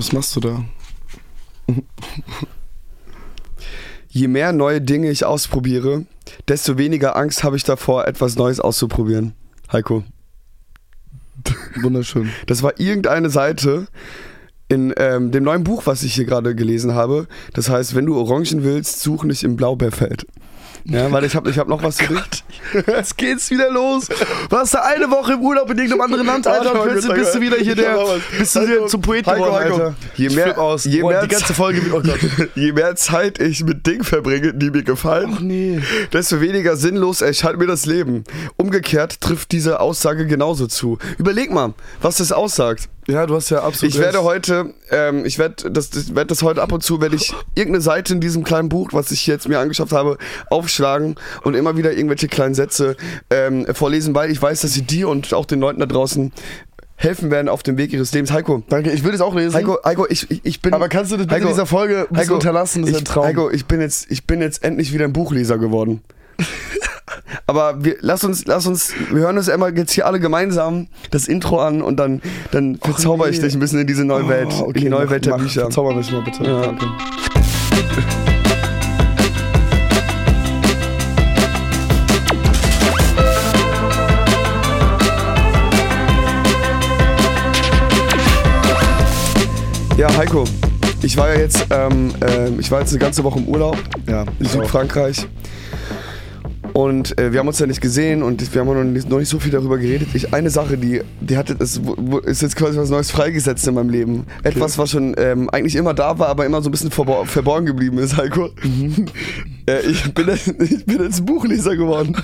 Was machst du da? Je mehr neue Dinge ich ausprobiere, desto weniger Angst habe ich davor, etwas Neues auszuprobieren. Heiko. Wunderschön. Das war irgendeine Seite in ähm, dem neuen Buch, was ich hier gerade gelesen habe. Das heißt, wenn du Orangen willst, such nicht im Blaubeerfeld. Ja, weil ich habe ich hab noch was für dich. Jetzt geht's wieder los. Warst du eine Woche im Urlaub in irgendeinem anderen Land, Alter, und plötzlich bist du wieder hier der, bist du wieder zum Poeten geworden. Alter. Je mehr- aus. je Boah, mehr die ganze Folge, oh Gott. Je mehr Zeit ich mit Dingen verbringe, die mir gefallen, Ach nee. desto weniger sinnlos erscheint mir das Leben. Umgekehrt trifft diese Aussage genauso zu. Überleg mal, was das aussagt. Ja, du hast ja absolut Ich werde heute, ähm, ich werde das, das, werd das heute ab und zu, werde ich irgendeine Seite in diesem kleinen Buch, was ich jetzt mir angeschafft habe, aufschlagen und immer wieder irgendwelche kleinen Sätze ähm, vorlesen, weil ich weiß, dass sie dir und auch den Leuten da draußen helfen werden auf dem Weg ihres Lebens. Heiko, Danke, ich will es auch lesen. Heiko, Heiko, ich, ich, ich bin. aber kannst du das Heiko, in dieser Folge Heiko, unterlassen? Das ist ich, ein Traum. Heiko, ich bin jetzt, ich bin jetzt endlich wieder ein Buchleser geworden. Aber wir, lass uns, lass uns, wir hören uns einmal jetzt hier alle gemeinsam das Intro an und dann, dann verzauber ich nee. dich ein bisschen in diese neue Welt, Oh, in die neue mach- Welt der mach, Bücher. Verzauber mich mal bitte. Ja. Danke. Ja, Heiko, ich war ja jetzt, ähm, ähm, ich war jetzt eine ganze Woche im Urlaub Ja, in ich auch. Und äh, wir haben uns ja nicht gesehen und wir haben noch nicht, noch nicht so viel darüber geredet. Ich, eine Sache, die, die hatte, ist, ist jetzt quasi was Neues freigesetzt in meinem Leben. Etwas, was schon ähm, eigentlich immer da war, aber immer so ein bisschen verbor verborgen geblieben ist, Heiko. äh, ich, bin, jetzt- ich bin jetzt Buchleser geworden.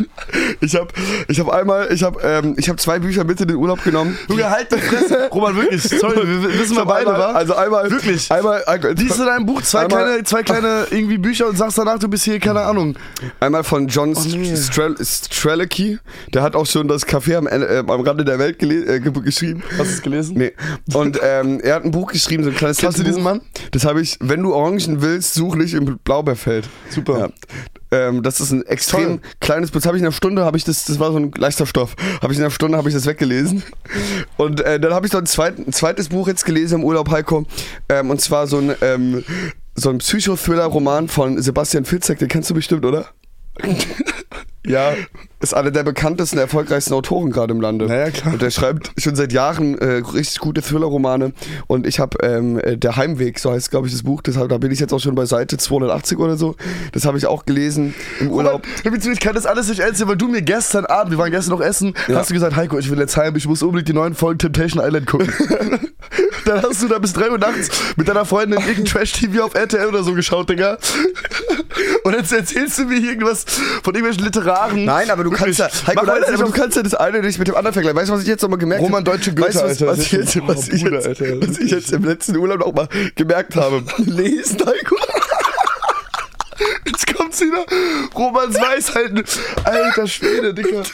Ich habe ich hab einmal, ich habe ähm, ich hab zwei Bücher mit in den Urlaub genommen. Junge, halt die Fresse. Roman, wirklich. Sorry, wir wissen wir beide, wa? Also einmal, Wirklich? Einmal, Liest du in deinem Buch zwei Einmal- kleine, zwei kleine irgendwie Bücher und sagst danach, du bist hier, keine Ahnung. Einmal von John Oh, nee. Strel Strelicky, der hat auch schon das Café am, äh, am Rande der Welt äh, ge geschrieben. Hast du es gelesen? Nee. Und ähm, er hat ein Buch geschrieben, so ein kleines Kennst du diesen. Mann? Das habe ich, wenn du Orangen willst, such nicht im Blaubeerfeld. Super. Ja. Ähm, das ist ein extrem Toll. kleines Buch. Das habe ich in einer Stunde, habe ich das, das war so ein leichter Stoff. Habe ich in einer Stunde habe ich das weggelesen. Und äh, dann habe ich noch ein, zweit, ein zweites Buch jetzt gelesen im Urlaub, Heiko. Ähm, und zwar so ein ähm, so ein Psychothriller-Roman von Sebastian Fitzek, den kennst du bestimmt, oder? Ja, ist einer der bekanntesten, erfolgreichsten Autoren gerade im Lande. Naja, klar. Und der schreibt schon seit Jahren äh, richtig gute Thriller-Romane. Und ich habe ähm, äh, Der Heimweg, so heißt, glaube ich, das Buch. Deshalb, da bin ich jetzt auch schon bei Seite 280 oder so. Das habe ich auch gelesen im Urlaub. Roman, ich kann das alles nicht erzählen, weil du mir gestern Abend, wir waren gestern noch essen, hast du gesagt, Heiko, ich will jetzt heim, ich muss unbedingt die neuen Folgen Temptation Island gucken. Dann hast du da bis 3 Uhr nachts mit deiner Freundin irgendein Trash-TV auf RTL oder so geschaut, Digga. Und jetzt erzählst du mir irgendwas von irgendwelchen Literaren. Nein, aber du kannst ja, Heiko, nein, aber du kannst ja das eine nicht mit dem anderen vergleichen. Weißt du, was ich jetzt nochmal gemerkt Roman habe? Deutsche Goethe, weißt, du, was, Alter, was, ich jetzt, was, ich jetzt, was ich jetzt im letzten Urlaub noch mal gemerkt habe? Lesen, Heiko. Jetzt kommt's wieder. Romans Weisheiten. Alter Schwede, Digga.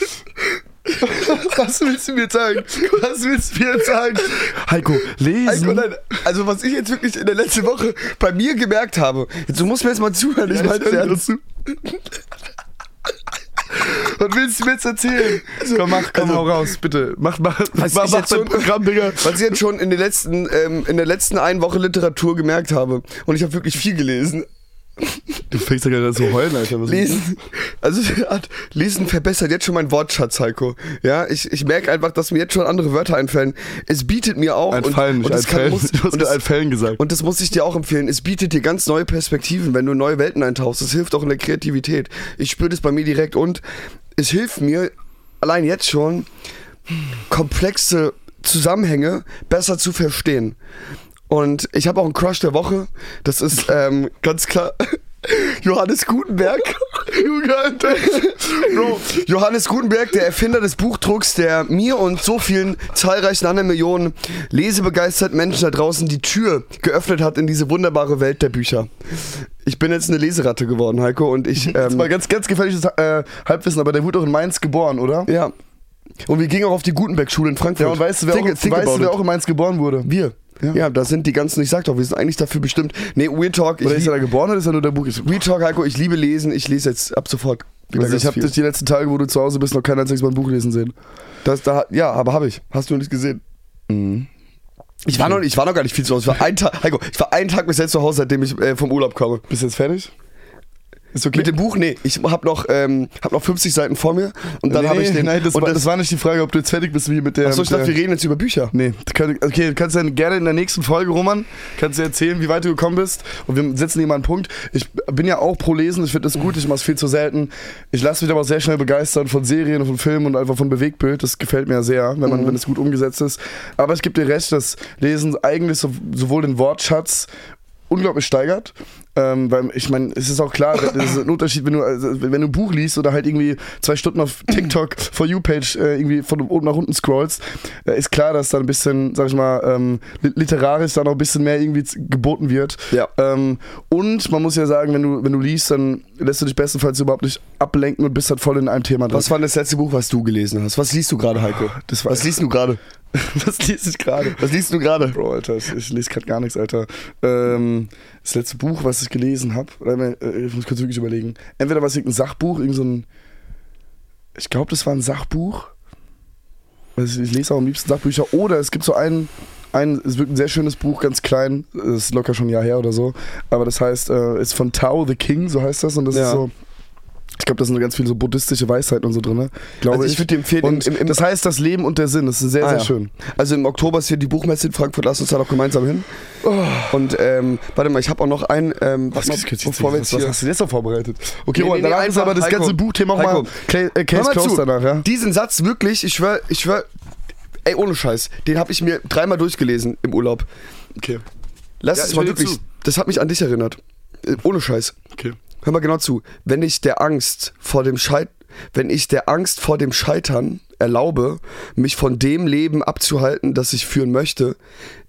Was willst du mir sagen? Was willst du mir jetzt sagen? Heiko, lesen. Heiko, nein, also was ich jetzt wirklich in der letzten Woche bei mir gemerkt habe, jetzt, du musst mir jetzt mal zuhören, ich Ja, meine ich dir ernst. zu. Was willst du mir jetzt erzählen? komm, mach, komm, also- hau raus, bitte. Mach, mach, Was mach, mach schon- Programm, Digga. Was ich jetzt schon in, den letzten, ähm, in der letzten einen Woche Literatur gemerkt habe, und ich habe wirklich viel gelesen, Du fängst ja gerade so heulen, Alter. Was Lesen, also Lesen verbessert jetzt schon mein Wortschatz, Heiko. Ja, ich, ich merke einfach, dass mir jetzt schon andere Wörter einfallen. Es bietet mir auch Entfallen, nicht und, und es kann, muss, Du hast und, das, gesagt. und das muss ich dir auch empfehlen. Es bietet dir ganz neue Perspektiven, wenn du in neue Welten eintauchst. Das hilft auch in der Kreativität. Ich spüre das bei mir direkt und es hilft mir allein jetzt schon komplexe Zusammenhänge besser zu verstehen. Und ich habe auch einen Crush der Woche. Das ist ähm, ganz klar Johannes Gutenberg. Bro, Johannes Gutenberg, der Erfinder des Buchdrucks, der mir und so vielen zahlreichen anderen Millionen lesebegeisterten Menschen da draußen die Tür geöffnet hat in diese wunderbare Welt der Bücher. Ich bin jetzt eine Leseratte geworden, Heiko, und ich. Das Ähm, war ganz, ganz gefährliches äh, Halbwissen, aber der wurde auch in Mainz geboren, oder? ja. Und wir gingen auch auf die Gutenberg-Schule in Frankfurt. Ja, und weißt du, wer, Think- auch, think weißt wer auch in Mainz geboren wurde? Wir. Ja. Ja. da sind die ganzen, ich sag doch, wir sind eigentlich dafür bestimmt. Nee, Weird Talk, Oder ist er da geboren oder ist er nur der Buch? Real Talk, Heiko, ich liebe lesen, ich lese jetzt ab sofort. Also ich habe dich die letzten Tage, wo du zu Hause bist, noch kein einziges Mal ein Buch lesen sehen. Das, da, ja, aber habe ich. Hast du nicht gesehen. Ich war, noch, ich war noch gar nicht viel zu Hause. Ich war einen Tag, Heiko, ich war einen Tag bis jetzt zu Hause, seitdem ich äh, vom Urlaub komme. Bist du jetzt fertig? Ist okay. Mit dem Buch, nee, ich habe noch, ähm, hab noch 50 Seiten vor mir und dann nee, habe ich den. Nein, das, und war, das war nicht die Frage, ob du jetzt fertig bist wie mit der. Achso, ich dachte, wir reden jetzt über Bücher. Nee, okay, du kannst dann gerne in der nächsten Folge, Roman, kannst du erzählen, wie weit du gekommen bist und wir setzen dir mal einen Punkt. Ich bin ja auch pro Lesen, ich finde das gut, ich mache es viel zu selten. Ich lasse mich aber auch sehr schnell begeistern von Serien und von Filmen und einfach von Bewegtbild, das gefällt mir sehr, wenn man, Mhm. wenn es gut umgesetzt ist. Aber ich gebe dir recht, dass Lesen eigentlich so, sowohl den Wortschatz unglaublich steigert. Ähm, weil ich meine, es ist auch klar, das ist ein Unterschied, wenn du, also, wenn du ein Buch liest oder halt irgendwie zwei Stunden auf TikTok For You-Page äh, irgendwie von oben nach unten scrollst, äh, ist klar, dass da ein bisschen, sag ich mal, ähm, li- literarisch da noch ein bisschen mehr irgendwie geboten wird. Ja. Ähm, und man muss ja sagen, wenn du, wenn du liest, dann lässt du dich bestenfalls überhaupt nicht ablenken und bist halt voll in einem Thema drin. Was war das letzte Buch, was du gelesen hast? Was liest du gerade, Heiko? Das war- was liest du gerade? Was liest ich gerade? Was liest du gerade? Bro, Alter, ich, ich lese gerade gar nichts, Alter. Ähm, das letzte Buch, was ich gelesen habe, ich muss kurz wirklich überlegen. Entweder war es irgendein Sachbuch, irgend so ein. Ich glaube, das war ein Sachbuch. Also ich lese auch am liebsten Sachbücher. Oder es gibt so ein, ein, es wird ein sehr schönes Buch, ganz klein, das ist locker schon ein Jahr her oder so. Aber das heißt, äh, ist von Tao the King, so heißt das. Und das Ja. ist so. Ich glaube, da sind ganz viele so buddhistische Weisheiten und so drin. Glaube Also ich würde dir empfehlen, und im- im- das heißt, das Leben und der Sinn. Das ist sehr, Ah, sehr ja. schön. Also im Oktober ist hier die Buchmesse in Frankfurt, lass uns da doch gemeinsam hin. Und ähm, warte mal, ich habe auch noch ein, ähm, warte mal, bevor wir jetzt was hier... hast du jetzt noch vorbereitet? Okay, Nee, Roman, nee, nee, danach ist aber das Heiko. ganze Buchthema auch mal Heiko. Cla- äh, Case mal closed zu. danach, ja? Diesen Satz wirklich, ich schwör, ich schwör, ey, ohne Scheiß, den habe ich mir dreimal durchgelesen im Urlaub. Okay, Lass Ja, es mal wirklich, zu. das hat mich an dich erinnert. Äh, ohne Scheiß. okay. Hör mal genau zu. Wenn ich der Angst vor dem Scheit wenn ich der Angst vor dem Scheitern erlaube, mich von dem Leben abzuhalten, das ich führen möchte,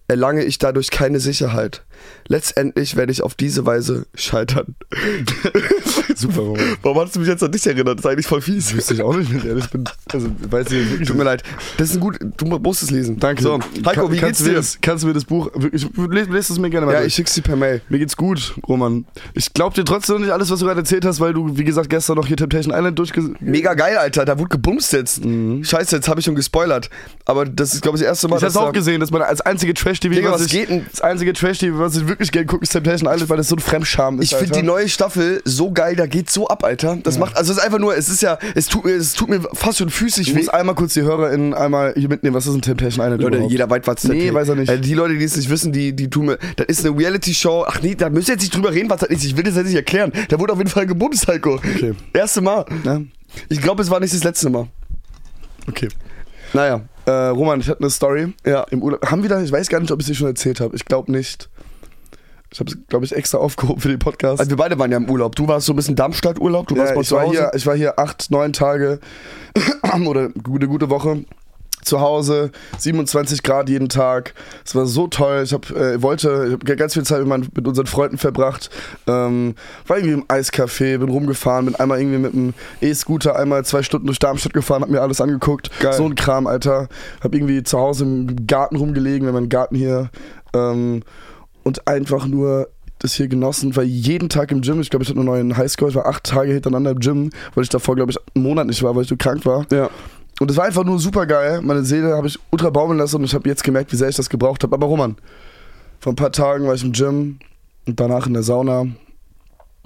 erlange ich dadurch keine Sicherheit. Letztendlich werde ich auf diese Weise scheitern. Super, Roman. Warum hast du mich jetzt an dich erinnert? Das ist eigentlich voll fies. Wüsste ich auch nicht, wenn ich ehrlich bin. Also, weiß ich Tut mir leid. Das ist ein gut. Du musst es lesen. Danke. So, Heiko, wie kannst geht's dir? Das, kannst du mir das Buch, wirklich, lese, lese es mir gerne mal Ja, durch. ich schick's dir per Mail. Mir geht's gut, Roman. Ich glaub dir trotzdem nicht alles, was du gerade erzählt hast, weil du, wie gesagt, gestern noch hier Temptation Island durchge... Mega geil, Alter. Da wurde gebumst jetzt. Scheiße, jetzt habe ich schon gespoilert. Aber das ist, glaube ich, das erste Mal, Ich hab's auch gesehen, dass man als einzige Trash-TV, was, was ich, geht denn? das einzige Trash-TV, was ich wirklich gerne gucke, ist Temptation Island, weil das so ein Fremdscham ist, Ich finde die neue Staffel so geil, da geht so ab, Alter. Das macht, also es ist einfach nur, es ist ja, es tut mir, es tut mir fast schon physisch Ich weh. muss einmal kurz die HörerInnen einmal hier mitnehmen, was ist ein Temptation Island Leute, überhaupt? jeder weiß, was Nee, ist. weiß er nicht. Also die Leute, die es nicht wissen, die, die tun mir, das ist eine Reality-Show. Ach nee, da müsst ihr jetzt nicht drüber reden, was das ist. Ich will das jetzt nicht erklären. Da wurde auf jeden Fall gebumst, Heiko. Okay. Erste Mal. Ja, Ich glaube, es war nicht das letzte Mal. okay. Naja. Äh, Roman, ich hatte eine Story. Ja. Im Urlaub. Haben wir da, ich weiß gar nicht, ob ich sie schon erzählt habe. Ich glaube nicht. Ich habe es, glaube ich, extra aufgehoben für den Podcast. Also wir beide waren ja im Urlaub. Du warst so ein bisschen Darmstadt-Urlaub, du warst ja, mal ich, zu war Hause. hier, ich war hier acht, neun Tage oder gute, gute Woche zu Hause, 27 Grad jeden Tag. Es war so toll. Ich hab, äh, wollte, ich habe ganz viel Zeit mit, mit unseren Freunden verbracht. Ähm, war irgendwie im Eiscafé, bin rumgefahren, bin einmal irgendwie mit einem E-Scooter einmal zwei Stunden durch Darmstadt gefahren, hab mir alles angeguckt. Geil. So ein Kram, Alter. Hab irgendwie zu Hause im Garten rumgelegen, wir haben einen Garten hier. Ähm, und einfach nur das hier genossen, weil jeden Tag im Gym, ich glaube, ich hatte einen neuen Highscore, ich war acht Tage hintereinander im Gym, weil ich davor, glaube ich, einen Monat nicht war, weil ich so krank war. ja. Und es war einfach nur super geil. Meine Seele habe ich ultra baumeln lassen und ich habe jetzt gemerkt, wie sehr ich das gebraucht habe. Aber Roman, vor ein paar Tagen war ich im Gym und danach in der Sauna und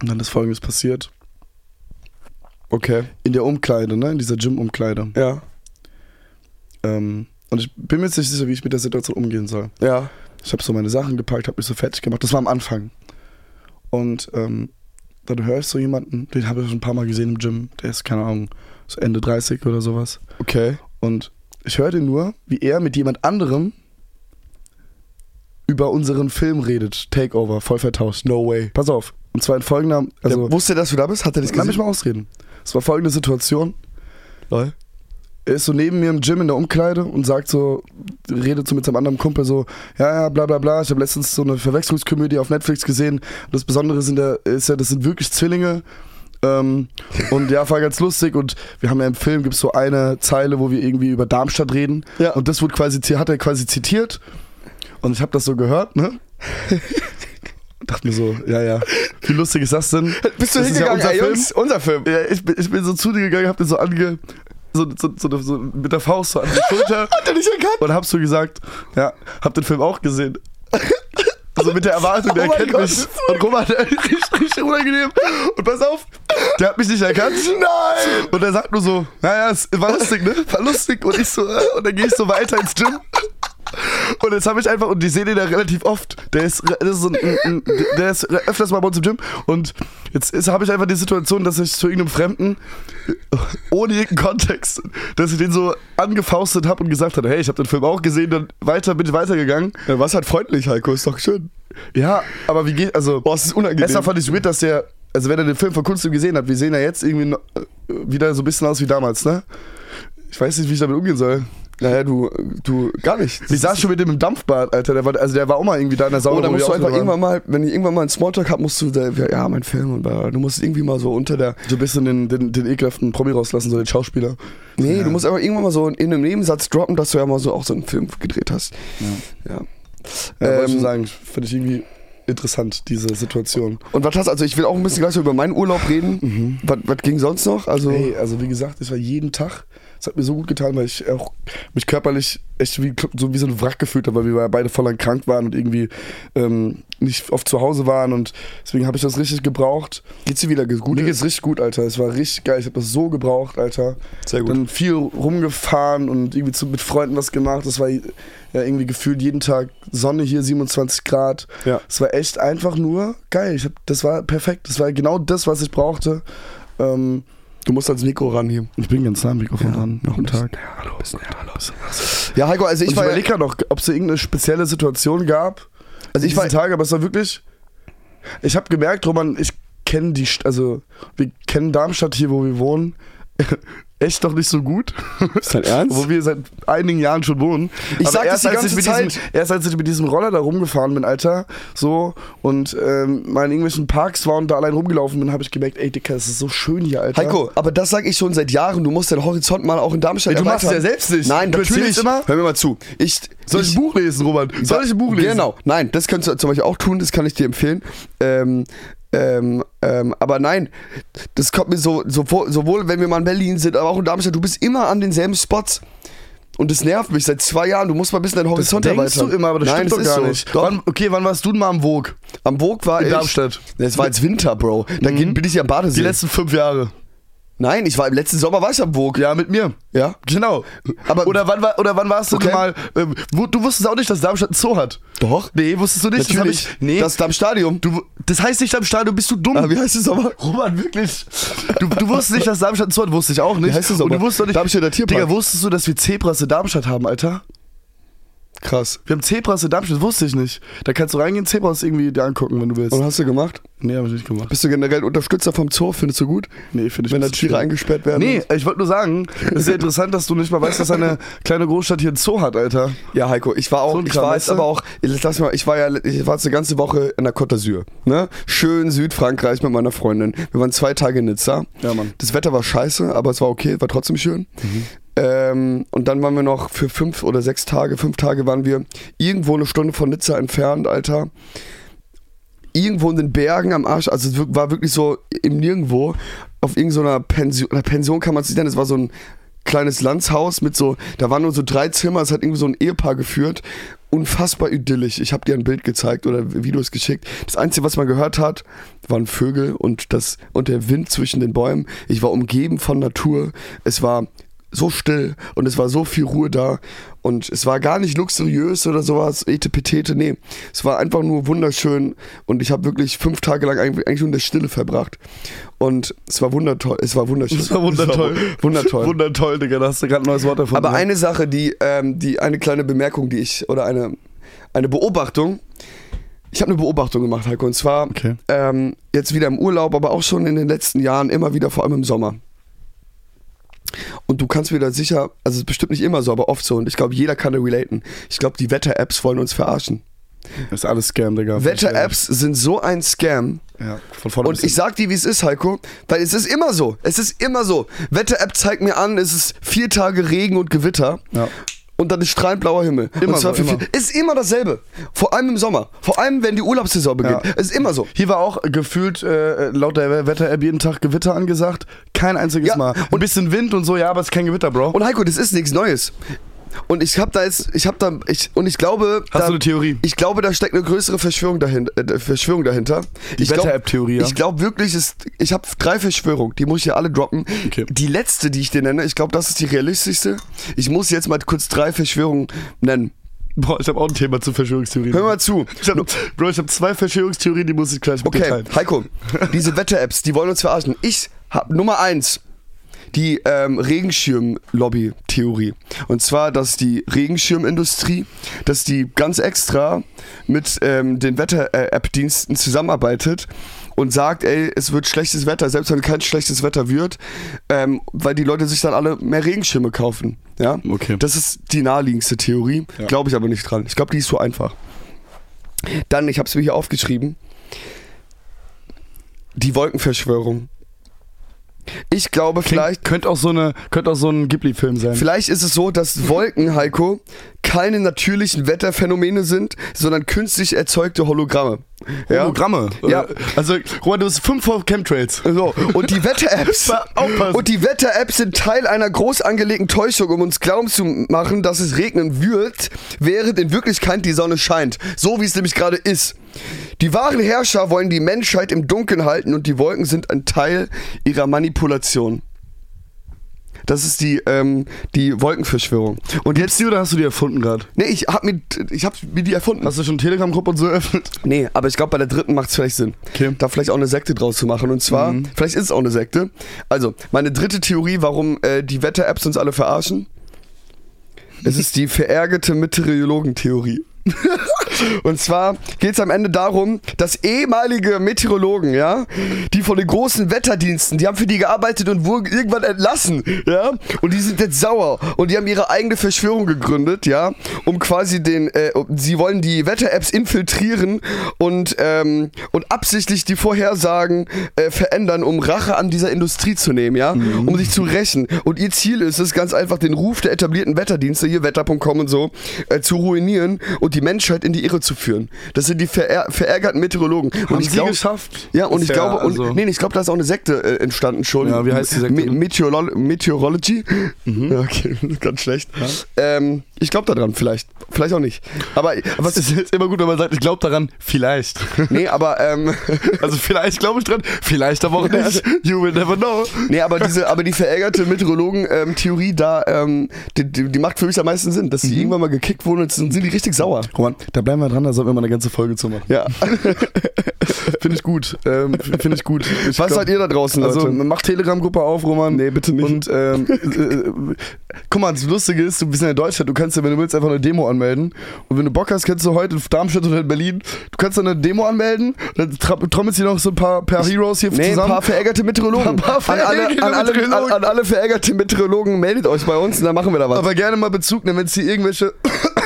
dann ist folgendes passiert. Okay. In der Umkleide, ne? In dieser Gym-Umkleide. Ja. Ähm, und ich bin mir jetzt nicht sicher, wie ich mit der Situation umgehen soll. Ja. Ich habe so meine Sachen gepackt, habe mich so fertig gemacht. Das war am Anfang. Und ähm, dann höre ich so jemanden, den habe ich schon ein paar Mal gesehen im Gym. Der ist, keine Ahnung, so Ende 30 oder sowas. Okay. Und ich höre den nur, wie er mit jemand anderem über unseren Film redet. Takeover, voll vertauscht. No way. Pass auf. Und zwar in folgender. Also, der wusste, dass du da bist? Hat er das lass mich gesehen? mal ausreden. Es war folgende Situation. Lol. Er ist so neben mir im Gym in der Umkleide und sagt so, redet so mit seinem anderen Kumpel so, ja, ja, bla bla bla. Ich habe letztens so eine Verwechslungskomödie auf Netflix gesehen. Das Besondere sind der, ist ja, das sind wirklich Zwillinge. Ähm, und ja, war ganz lustig. Und wir haben ja im Film gibt es so eine Zeile, wo wir irgendwie über Darmstadt reden. Ja. Und das wurde quasi, hat er quasi zitiert. Und ich habe das so gehört, ne? Dachte mir so, ja, ja, wie lustig ist das denn? Bist du Das ist ja hingegangen? unser ey, Film. Jungs, unser Film. Ja, ich bin, ich bin so zu dir gegangen, hab den so ange, so, so, so, so mit der Faust so an die Schulter. Hat er nicht erkannt? Und hab so gesagt, ja, hab den Film auch gesehen. So mit der Erwartung, der Oh mein kennt Gott, mich. Und Roman, richtig, richtig unangenehm. Und pass auf, der hat mich nicht erkannt. Nein! Und er sagt nur so, naja, es war lustig, ne? War lustig. Und ich so, äh, und dann gehe ich so weiter ins Gym. Und jetzt habe ich einfach, und die sehen den ja relativ oft. Der ist, das ist so ein, ein, der ist öfters mal bei uns im Gym. Und jetzt habe ich einfach die Situation, dass ich zu irgendeinem Fremden, ohne irgendeinen Kontext, dass ich den so angefaustet habe und gesagt habe, hey, ich habe den Film auch gesehen, dann weiter bin ich weitergegangen. Ja, was halt freundlich, Heiko, ist doch schön. Ja, aber wie geht, also. Boah, es ist unangenehm. Erstmal fand ich weird, dass der, also wenn er den Film von Kunst gesehen hat, wir sehen ja jetzt irgendwie äh, wieder so ein bisschen aus wie damals, ne? Ich weiß nicht, wie ich damit umgehen soll. Naja, du, du, gar nicht. Ich saß schon mit dem im Dampfbad, Alter. Der war, also der war auch mal irgendwie da in der Sauna. Oh, da wo musst du einfach irgendwann mal, wenn ich irgendwann mal einen Smalltalk hab, musst du, da, ja, mein Film und bla, du musst irgendwie mal so unter der, so ein bisschen den, den, den ekelhaften Promi rauslassen, so den Schauspieler. nee, Ja. du musst einfach irgendwann mal so in einem Nebensatz droppen, dass du ja mal so auch so einen Film gedreht hast. Ja. Ja, wollte ich Ähm, sagen, finde ich irgendwie interessant, diese Situation. Und was hast also ich will auch ein bisschen gleich so über meinen Urlaub reden. Was, was ging sonst noch? Also, Hey, also wie gesagt, es war jeden Tag. Es hat mir so gut getan, weil ich auch mich körperlich echt wie, so wie so ein Wrack gefühlt habe, weil wir beide voll lang krank waren und irgendwie ähm, nicht oft zu Hause waren und deswegen habe ich das richtig gebraucht. geht's dir wieder gut? Mir geht's richtig gut, Alter. Es war richtig geil. Ich habe das so gebraucht, Alter. Sehr gut. Dann viel rumgefahren und irgendwie zu, mit Freunden was gemacht. Das war ja irgendwie gefühlt jeden Tag Sonne hier, 27 Grad. Ja. Es war echt einfach nur geil. Ich hab, das war perfekt. Das war genau das, was ich brauchte. Ähm, Du musst ans Mikro ran hier. ich bin ganz nah am Mikrofon dran. noch ein Guten Tag. bisschen. hallo, hallo. Ja, Heiko, also ich Und ich war ja, überlege gerade noch, ob es irgendeine spezielle Situation gab. also ich war, Tage, aber es war wirklich. Ich habe gemerkt, Roman, ich kenne die, St- also wir kennen Darmstadt hier, wo wir wohnen, echt doch nicht so gut. ist dein Ernst? wo wir seit einigen Jahren schon wohnen. Ich Aber sag das erst, die als ganze ich mit Zeit. Diesem, erst als ich mit diesem Roller da rumgefahren bin, Alter, so, und ähm, mal in irgendwelchen Parks war und da allein rumgelaufen bin, habe ich gemerkt, ey, Dicker, es ist so schön hier, Alter. Heiko, aber das sage ich schon seit Jahren. Du musst deinen Horizont mal auch in Darmstadt Ey, du machst es ja selbst nicht. Nein, Du natürlich. immer- Hör mir mal zu. Ich, Soll ich ein Buch lesen, Roman? Soll ich ein Buch lesen? Genau. Nein, das kannst du zum Beispiel auch tun. Das kann ich dir empfehlen. Ähm, ähm, ähm, aber nein, das kommt mir so, so vor, sowohl wenn wir mal in Berlin sind, aber auch in Darmstadt, du bist immer an denselben Spots. Und das nervt mich seit zwei Jahren. Du musst mal ein bisschen deinen Das Horizont denkst erweitern. du immer, aber das Nein, stimmt doch ist gar so. nicht. Doch. Wann, okay, wann warst du denn mal am Vogue? Am Vogue war In ich. Darmstadt. Das war jetzt Winter, Bro. Da Mhm. bin ich ja am Badesee. Die letzten fünf Jahre. Nein, ich war im letzten Sommer war ich am Vogue. Ja, mit mir. Ja. Genau. Aber- oder wann war, oder wann warst du Okay. mal? Ähm, du wusstest auch nicht, dass Darmstadt einen Zoo hat. Doch. Nee, wusstest du nicht? Natürlich. Das, ich, nee. Das ist am Stadion. du, das heißt nicht am Stadion, bist du dumm. Ah, wie heißt es aber? Roman, wirklich. Du, du wusstest nicht, dass Darmstadt einen Zoo hat, wusste ich auch nicht. Wie heißt das Und du aber? wusstest doch nicht. Darmstädter Tierpark. Digga, wusstest du, dass wir Zebras in Darmstadt haben, Alter? Krass. Wir haben Zebras in Darmstadt, wusste ich nicht. Da kannst du reingehen, Zebras irgendwie dir angucken, wenn du willst. Und hast du gemacht? Nee, hab ich nicht gemacht. Bist du generell Unterstützer vom Zoo? Findest du gut? Nee, finde ich Wenn ein da Tiere eingesperrt werden? Nee, ich wollte nur sagen, es ist ja interessant, dass du nicht mal weißt, dass eine kleine Großstadt hier einen Zoo hat, Alter. Ja, Heiko, ich war auch, So ein ich war jetzt aber auch, lass mal, ich war ja, ich war jetzt eine ganze Woche in der Côte d'Azur, ne? Schön Südfrankreich mit meiner Freundin. Wir waren zwei Tage in Nizza. Ja, Mann. Das Wetter war scheiße, aber es war okay, war trotzdem schön. Ähm, und dann waren wir noch für fünf oder sechs Tage, fünf Tage waren wir irgendwo eine Stunde von Nizza entfernt, Alter. Irgendwo in den Bergen am Arsch, also es war wirklich so im Nirgendwo, auf irgendeiner Pension, Pension kann man es nicht nennen, es war so ein kleines Landshaus mit so, da waren nur so drei Zimmer, es hat irgendwie so ein Ehepaar geführt. Unfassbar idyllisch. Ich habe dir ein Bild gezeigt oder Videos geschickt. Das Einzige, was man gehört hat, waren Vögel und, das, und der Wind zwischen den Bäumen. Ich war umgeben von Natur. Es war so still und es war so viel Ruhe da und es war gar nicht luxuriös oder sowas, etepetete, nee. Es war einfach nur wunderschön und ich habe wirklich fünf Tage lang eigentlich nur in der Stille verbracht und es war wundertoll, es war wunderschön. Das war wundertoll. Es war wundertoll. Wundertoll, Digga, da hast du gerade ein neues Wort davon. Aber eine Sache, die, ähm, die eine kleine Bemerkung, die ich, oder eine, eine Beobachtung, ich habe eine Beobachtung gemacht, Heiko, und zwar Okay. ähm, jetzt wieder im Urlaub, aber auch schon in den letzten Jahren, immer wieder, vor allem im Sommer. Und du kannst mir da sicher, also es ist bestimmt nicht immer so, aber oft so, und ich glaube, jeder kann da relaten. Ich glaube, die Wetter-Apps wollen uns verarschen. Das ist alles Scam, Digga. Wetter-Apps sind so ein Scam. Ja, von vorne Und ich sag dir, wie es ist, Heiko, weil es ist immer so. Es ist immer so. Wetter-App zeigt mir an, es ist vier Tage Regen und Gewitter. Ja. Und dann ist strahlend blauer Himmel. Immer und zwar so, für immer. viel- Ist immer dasselbe. Vor allem im Sommer. Vor allem, wenn die Urlaubssaison beginnt. Ja. Es ist immer so. Hier war auch gefühlt äh, laut der Wetter-App jeden Tag Gewitter angesagt. Kein einziges Ja, Mal. Ein bisschen Wind und so, ja, aber es ist kein Gewitter, Bro. Und Heiko, das ist nichts Neues. Und ich habe da jetzt, ich habe da, ich, und ich glaube, Hast da, du eine Theorie? Ich glaube, da steckt eine größere Verschwörung dahinter. Äh, Verschwörung dahinter. Die Wetter-App-Theorie, ja. Ich glaube wirklich, es, ich habe drei Verschwörungen, die muss ich hier alle droppen. Okay. Die letzte, die ich dir nenne, ich glaube, das ist die realistischste. Ich muss jetzt mal kurz drei Verschwörungen nennen. Boah, ich habe auch ein Thema zu Verschwörungstheorien. Hör mal zu. Ich hab, Bro, ich habe zwei Verschwörungstheorien, die muss ich gleich mit Okay. Heiko, diese Wetter-Apps, die wollen uns verarschen. Ich habe Nummer eins, die ähm, Regenschirm-Lobby-Theorie. Und zwar, dass die Regenschirmindustrie, dass die ganz extra mit ähm, den Wetter-App-Diensten zusammenarbeitet und sagt, ey, es wird schlechtes Wetter, selbst wenn kein schlechtes Wetter wird, ähm, weil die Leute sich dann alle mehr Regenschirme kaufen. Ja? Okay. Das ist die naheliegendste Theorie, Ja. glaube ich aber nicht dran. Ich glaube, die ist so einfach. Dann, ich habe es mir hier aufgeschrieben, die Wolkenverschwörung. Ich glaube, vielleicht, Könnte auch so, eine, könnte auch so ein Ghibli-Film sein. vielleicht ist es so, dass Wolken, Heiko, keine natürlichen Wetterphänomene sind, sondern künstlich erzeugte Hologramme. Ja? Hologramme. Ja. Äh, Also, Roman, du bist fünf vor Chemtrails. So, und die Wetter-Apps und die Wetter-Apps sind Teil einer groß angelegten Täuschung, um uns glauben zu machen, dass es regnen wird, während in Wirklichkeit die Sonne scheint. So wie es nämlich gerade ist. Die wahren Herrscher wollen die Menschheit im Dunkeln halten und die Wolken sind ein Teil ihrer Manipulation. Das ist die, ähm, die Wolkenverschwörung. Und jetzt, die oder hast du die erfunden gerade? nee, ich hab mir, ich hab mir die erfunden. Hast du schon Telegram-Gruppe und so eröffnet? Nee, aber ich glaube, bei der dritten macht es vielleicht Sinn. Okay. Da vielleicht auch eine Sekte draus zu machen. Und zwar, vielleicht ist es auch eine Sekte. Also, meine dritte Theorie, warum äh, die Wetter-Apps uns alle verarschen. Es ist die verärgerte Meteorologen-Theorie. Und zwar geht es am Ende darum, dass ehemalige Meteorologen, ja, die von den großen Wetterdiensten, die haben für die gearbeitet und wurden irgendwann entlassen, ja, und die sind jetzt sauer. Und die haben ihre eigene Verschwörung gegründet, ja, um quasi den, äh, sie wollen die Wetter-Apps infiltrieren und, ähm, und absichtlich die Vorhersagen äh, verändern, um Rache an dieser Industrie zu nehmen, ja, um sich zu rächen. Und ihr Ziel ist es ganz einfach, den Ruf der etablierten Wetterdienste, hier Wetter.com und so, äh, zu ruinieren und die Menschheit in die Irre zu führen. Das sind die verär verärgerten Meteorologen. Und Haben ich sie glaub- geschafft? Ja, und ich ja, glaube, und, also- nee, nee, ich glaube, da ist auch eine Sekte äh, entstanden schon. Ja, wie heißt die Sekte? Me Meteorolo Meteorology? Ja, okay, ganz schlecht. Ähm, ich glaube daran, vielleicht. Vielleicht auch nicht. Aber, Es ist jetzt immer gut, wenn man sagt, ich glaube daran, vielleicht. nee, aber, ähm, Also vielleicht glaube ich dran, vielleicht aber auch nicht. You will never know. nee, aber diese, aber die verärgerte Meteorologen-Theorie da, ähm, die, die, die macht für mich am meisten Sinn, dass die Mhm. irgendwann mal gekickt wurden und sind die richtig sauer. Roman, da bleiben wir dran, da sollten wir mal eine ganze Folge zu machen. Ja. Finde ich gut. Ähm, Finde ich gut. Ich Was glaub- seid ihr da draußen, Leute? Also mach Telegram-Gruppe auf, Roman. Nee, bitte nicht. Und ähm, äh, äh, guck mal, das Lustige ist, du bist ja in Deutschland, du kannst ja, wenn du willst, einfach eine Demo anmelden. Und wenn du Bock hast, kannst du heute in Darmstadt oder in Berlin, du kannst dann eine Demo anmelden, dann trommelst du noch so ein paar, paar Heroes hier Nee, ein zusammen. paar verärgerte Meteorologen. Ein paar an, alle, verärgerte an, alle, an, Meteorologen. an alle verärgerte Meteorologen meldet euch bei uns und dann machen wir da was. Aber gerne mal Bezug nehmen, wenn es hier irgendwelche,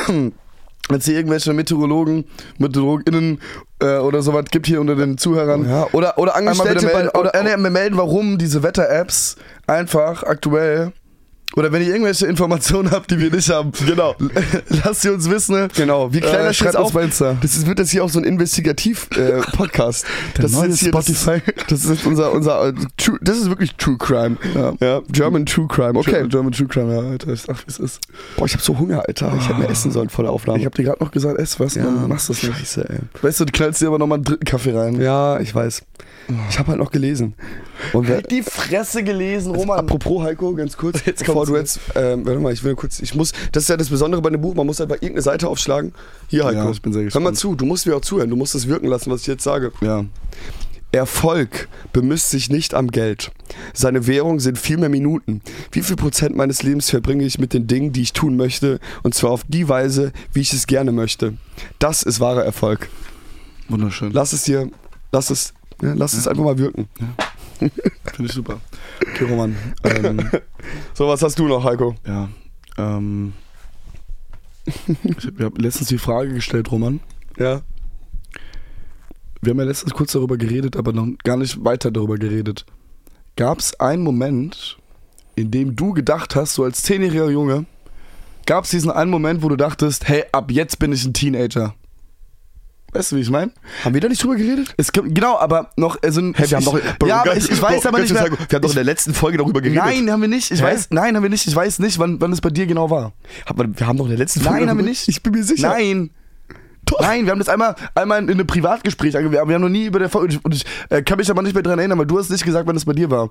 wenn es hier irgendwelche Meteorologen, MeteorologInnen äh, oder sowas gibt hier unter den Zuhörern. ja, oder, oder Angestellte melden, bei, oder, oder, äh, nee, melden, warum diese Wetter-Apps einfach aktuell oder wenn ihr irgendwelche Informationen habt, die wir nicht haben, genau, lasst sie uns wissen. ne? Genau, wie kleiner äh, schreibt auf. bei Insta. Das ist, wird das hier auch so ein Investigativ-Podcast. Der das ist jetzt hier, Spotify. Das, das ist unser, unser äh, True, das ist wirklich True Crime. Ja. German True Crime. Okay. German, German True Crime, ja, Alter. Ich wie es ist. Boah, ich hab so Hunger, Alter. Ich hätte mehr essen sollen vor der Aufnahme. Ich hab dir gerade noch gesagt, ess was, ja, dann machst du das nicht. Scheiße, ey. Weißt du, du knallst dir aber nochmal einen dritten Kaffee rein. Ja, ich weiß. Ich habe halt noch gelesen. Und wer, Halt die Fresse gelesen, Roman. Apropos Heiko, ganz kurz, Jetzt bevor du jetzt, ähm, warte mal, ich will kurz, ich muss, das ist ja das Besondere bei dem Buch, man muss einfach irgendeine Seite aufschlagen. Hier, Heiko. Ja, ich bin sehr Hör mal gespannt. zu, du musst mir auch zuhören, du musst das wirken lassen, was ich jetzt sage. Ja. Erfolg bemisst sich nicht am Geld. Seine Währung sind vielmehr Minuten. Wie viel Prozent meines Lebens verbringe ich mit den Dingen, die ich tun möchte, und zwar auf die Weise, wie ich es gerne möchte. Das ist wahrer Erfolg. Wunderschön. Lass es dir, lass es, ja, lass es einfach mal wirken. Finde ich super. Okay, Roman. Ähm, So, was hast du noch, Heiko? ja. Ähm, ich hab, wir haben letztens die Frage gestellt, Roman. Ja. Wir haben ja letztens kurz darüber geredet, aber noch gar nicht weiter darüber geredet. Gab es einen Moment, in dem du gedacht hast, so als zehnjähriger Junge, gab es diesen einen Moment, wo du dachtest, hey, ab jetzt bin ich ein Teenager? Weißt du, wie ich meine? Haben wir da nicht drüber geredet? Es genau, aber noch, also, Hey, wir haben doch, ja, aber ich, ich weiß aber nicht mehr. kurz, Wir haben doch in der letzten Folge darüber geredet. Nein, haben wir nicht. Ich Hä? weiß, nein, haben wir nicht. Ich weiß nicht, wann, wann es bei dir genau war. Wir haben doch in der letzten Folge Nein, haben wir nicht. Ich bin mir sicher. Nein. Doch. Nein, wir haben das einmal, einmal in einem Privatgespräch angewählt, aber wir haben noch nie über der Folge. Und ich äh, kann mich aber nicht mehr dran erinnern, weil du hast nicht gesagt, wann es bei dir war.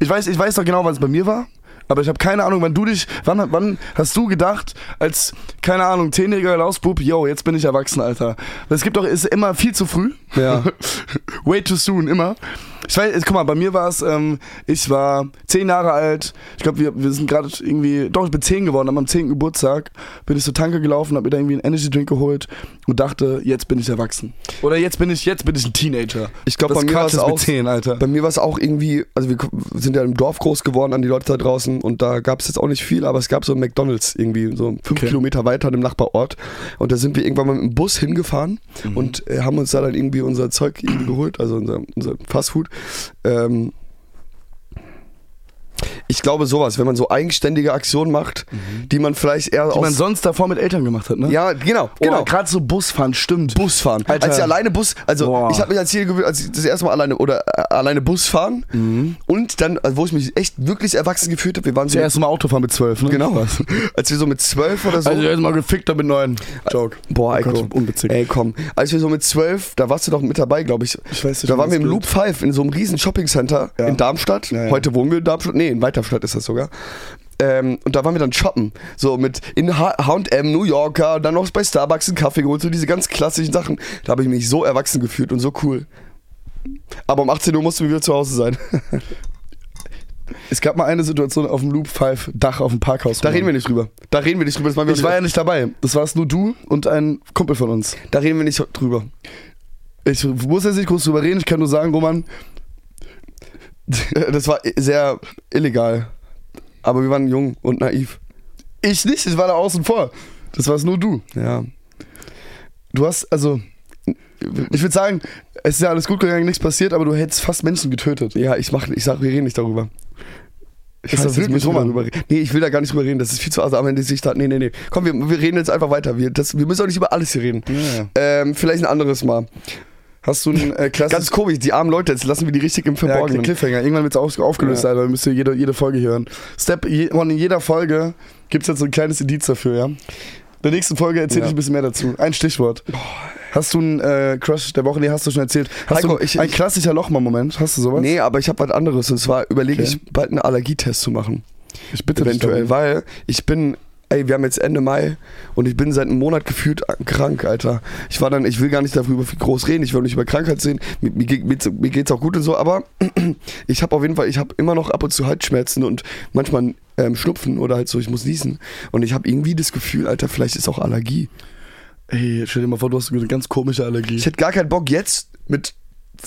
Ich weiß, ich weiß doch genau, wann es bei mir war. Aber ich habe keine Ahnung, wann du dich, wann, wann hast du gedacht, als, keine Ahnung, zehnjähriger Lausbub, yo, jetzt bin ich erwachsen, Alter. Es gibt doch, ist immer viel zu früh. Ja. Way too soon, immer. Ich weiß, guck mal, bei mir war es, ähm, ich war zehn Jahre alt. Ich glaube, wir, wir sind gerade irgendwie, doch, ich bin zehn geworden. Am 10. Geburtstag bin ich zur Tanke gelaufen, habe mir da irgendwie einen Energy Drink geholt und dachte, jetzt bin ich erwachsen. Oder jetzt bin ich, jetzt bin ich ein Teenager. Ich glaube, Das bei mir war es mit auch. 10, Alter. Bei mir war es auch irgendwie, also wir sind ja im Dorf groß geworden an die Leute da draußen und da gab es jetzt auch nicht viel, aber es gab so ein McDonalds irgendwie so fünf Okay. Kilometer weiter im Nachbarort und da sind wir irgendwann mal mit dem Bus hingefahren Mhm. und äh, haben uns da dann irgendwie unser Zeug irgendwie geholt, also unser, unser Fastfood. Ähm, ich glaube sowas, wenn man so eigenständige Aktionen macht, die man vielleicht eher Mhm. Die man sonst davor mit Eltern gemacht hat, ne? ja, genau, Oh, genau. gerade so Busfahren, stimmt. Busfahren. Alter. Als ich alleine Bus, also Boah. ich habe mich als Ziel gewöhnt, als ich das erste Mal alleine oder äh, alleine Bus fahren Mhm. und dann, also wo ich mich echt wirklich erwachsen gefühlt habe, wir waren so Zuerst mal Autofahren mit zwölf, ne? genau, als wir so mit zwölf oder so, Also erst mal gefickt mit neun. Joke. boah, ey, Oh Gott, ey, komm, als wir so mit zwölf, da warst du doch mit dabei, glaube ich. Ich weiß nicht, Da waren wir im. Loop 5 in so einem riesen Shoppingcenter Ja. in Darmstadt. Ja, ja. Heute wohnen wir in Darmstadt, nee, in Weiterstadt ist das sogar. Ähm, und da waren wir dann shoppen. So mit in H&M, New Yorker, dann noch bei Starbucks einen Kaffee geholt, so diese ganz klassischen Sachen. Da habe ich mich so erwachsen gefühlt und so cool. Aber um 18 Uhr mussten wir wieder zu Hause sein. Es gab mal eine Situation auf dem Loop 5 Dach auf dem Parkhaus. Da reden wir nicht drüber. Da reden wir nicht drüber. Ich war ja nicht dabei. Das warst nur du und ein Kumpel von uns. da reden wir nicht drüber. Ich muss jetzt nicht groß drüber reden, ich kann nur sagen, Roman, Das war sehr illegal. Aber wir waren jung und naiv. ich nicht, ich war da außen vor. Das warst nur du. Ja. Du hast, also, ich würde sagen, es ist ja alles gut gegangen, nichts passiert, aber du hättest fast Menschen getötet. Ja, ich mach, ich sag, wir reden nicht darüber. Ich müssen wir Roman? darüber reden. Nee, ich will da gar nicht drüber reden. Das ist viel zu also am Ende sich da. Nee, nee, nee. Komm, wir, wir reden jetzt einfach weiter. Wir, das, wir müssen auch nicht über alles hier reden. Ja. Ähm, vielleicht ein anderes Mal. Hast du einen äh, Ganz komisch, die armen Leute, jetzt lassen wir die richtig im ja, Verborgenen. Cliffhanger? Irgendwann wird es auf, aufgelöst, Ja. Alter. Wir müssen jede, jede Folge hier hören. Step, je, in jeder Folge gibt es jetzt so ein kleines Indiz dafür, ja? In der nächsten Folge erzähle Ja. ich ein bisschen mehr dazu. Ein Stichwort. Hast du einen äh, Crush der Woche? Nee, hast du schon erzählt. Hast Heiko, du ich- ein ich- klassischer Lochmann-Moment? Hast du sowas? nee, aber ich habe was anderes. Und zwar überlege Okay. ich, bald einen Allergietest zu machen. ich bitte Eventuell, weil ich bin, ey, wir haben jetzt Ende Mai und ich bin seit einem Monat gefühlt krank, Alter. Ich war dann, ich will gar nicht darüber viel groß reden, ich will nicht über Krankheit reden, mir, mir, mir geht's auch gut und so, aber ich habe auf jeden Fall, ich habe immer noch ab und zu Halsschmerzen und manchmal ähm, Schnupfen oder halt so, ich muss niesen. Und ich habe irgendwie das Gefühl, Alter, vielleicht ist auch Allergie. Ey, stell dir mal vor, du hast eine ganz komische Allergie. Ich hätte gar keinen Bock jetzt mit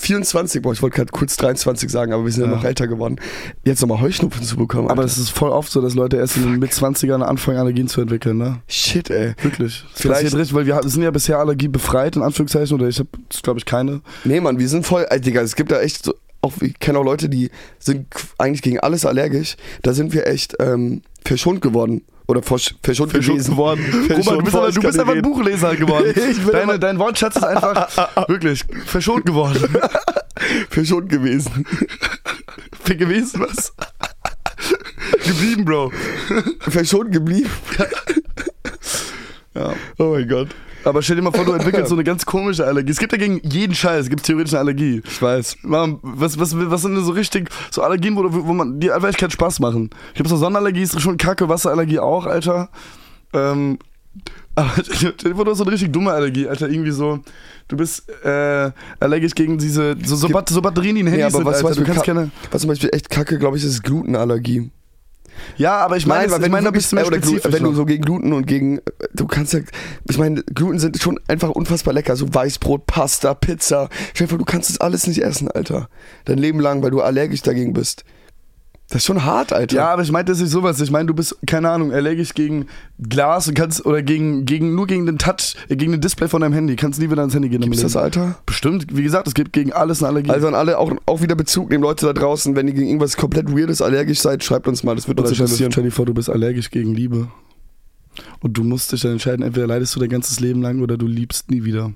24, boah, ich wollte gerade kurz 23 sagen, aber wir sind ja, Ja. noch älter geworden, jetzt nochmal Heuschnupfen zu bekommen. aber Alter. es ist voll oft so, dass Leute erst in den Mit-20ern anfangen, Allergien zu entwickeln, ne? Shit, ey. Wirklich. Das Vielleicht- passiert richtig, weil wir sind ja bisher allergiebefreit, in Anführungszeichen, oder ich habe, glaube ich, keine. Nee, Mann, wir sind voll, ey, Digga, es gibt da echt so, auch, ich kenne auch Leute, die sind eigentlich gegen alles allergisch. Da sind wir echt ähm, verschont geworden. Oder versch verschont, gewesen. geworden. Verschont Roman, du bist, aber, du bist einfach ein. Buchleser geworden. Deine, dein Wortschatz ist einfach wirklich verschont geworden. Verschont gewesen. Für gewesen was? Geblieben, Bro. verschont geblieben. Ja. Oh mein Gott. Aber stell dir mal vor, du entwickelst so eine ganz komische Allergie. Es gibt ja gegen jeden Scheiß, gibt theoretisch eine Allergie. Ich weiß. Was, was, was sind denn so richtig, so Allergien, wo, wo man, die einfach echt keinen Spaß machen? Ich glaube, so Sonnenallergie ist schon kacke, Wasserallergie auch, Alter. Ähm, aber stell dir vor, du hast so eine richtig dumme Allergie, Alter. Irgendwie so, du bist äh, allergisch gegen diese, so, so, gibt- so Batterien, die in Handys aber sind, was- Alter. was du kannst ka- keine... Was zum Beispiel echt kacke, glaube ich, ist Glutenallergie. Ja, aber ich meine, ich meine, bist wenn du so gegen Gluten und gegen, du kannst ja, ich meine, Gluten sind schon einfach unfassbar lecker, so Weißbrot, Pasta, Pizza. Stell dir vor, du kannst das alles nicht essen, Alter. Dein Leben lang, weil du allergisch dagegen bist. Das ist schon hart, Alter. Ja, aber ich meinte das nicht sowas. Ich meine, du bist, keine Ahnung, allergisch gegen Glas und kannst, oder gegen, gegen, nur gegen den Touch, äh, gegen den Display von deinem Handy. Kannst nie wieder ans Handy gehen. Gibt's das. Alter? Bestimmt. Wie gesagt, es gibt gegen alles eine Allergie. Also an alle auch, auch wieder Bezug nehmen, Leute da draußen, wenn ihr gegen irgendwas komplett Weirdes allergisch seid, schreibt uns mal, das wird uns Oder dir- interessieren. stell dir vor, du bist allergisch gegen Liebe. Und du musst dich dann entscheiden, entweder leidest du dein ganzes Leben lang oder du liebst nie wieder.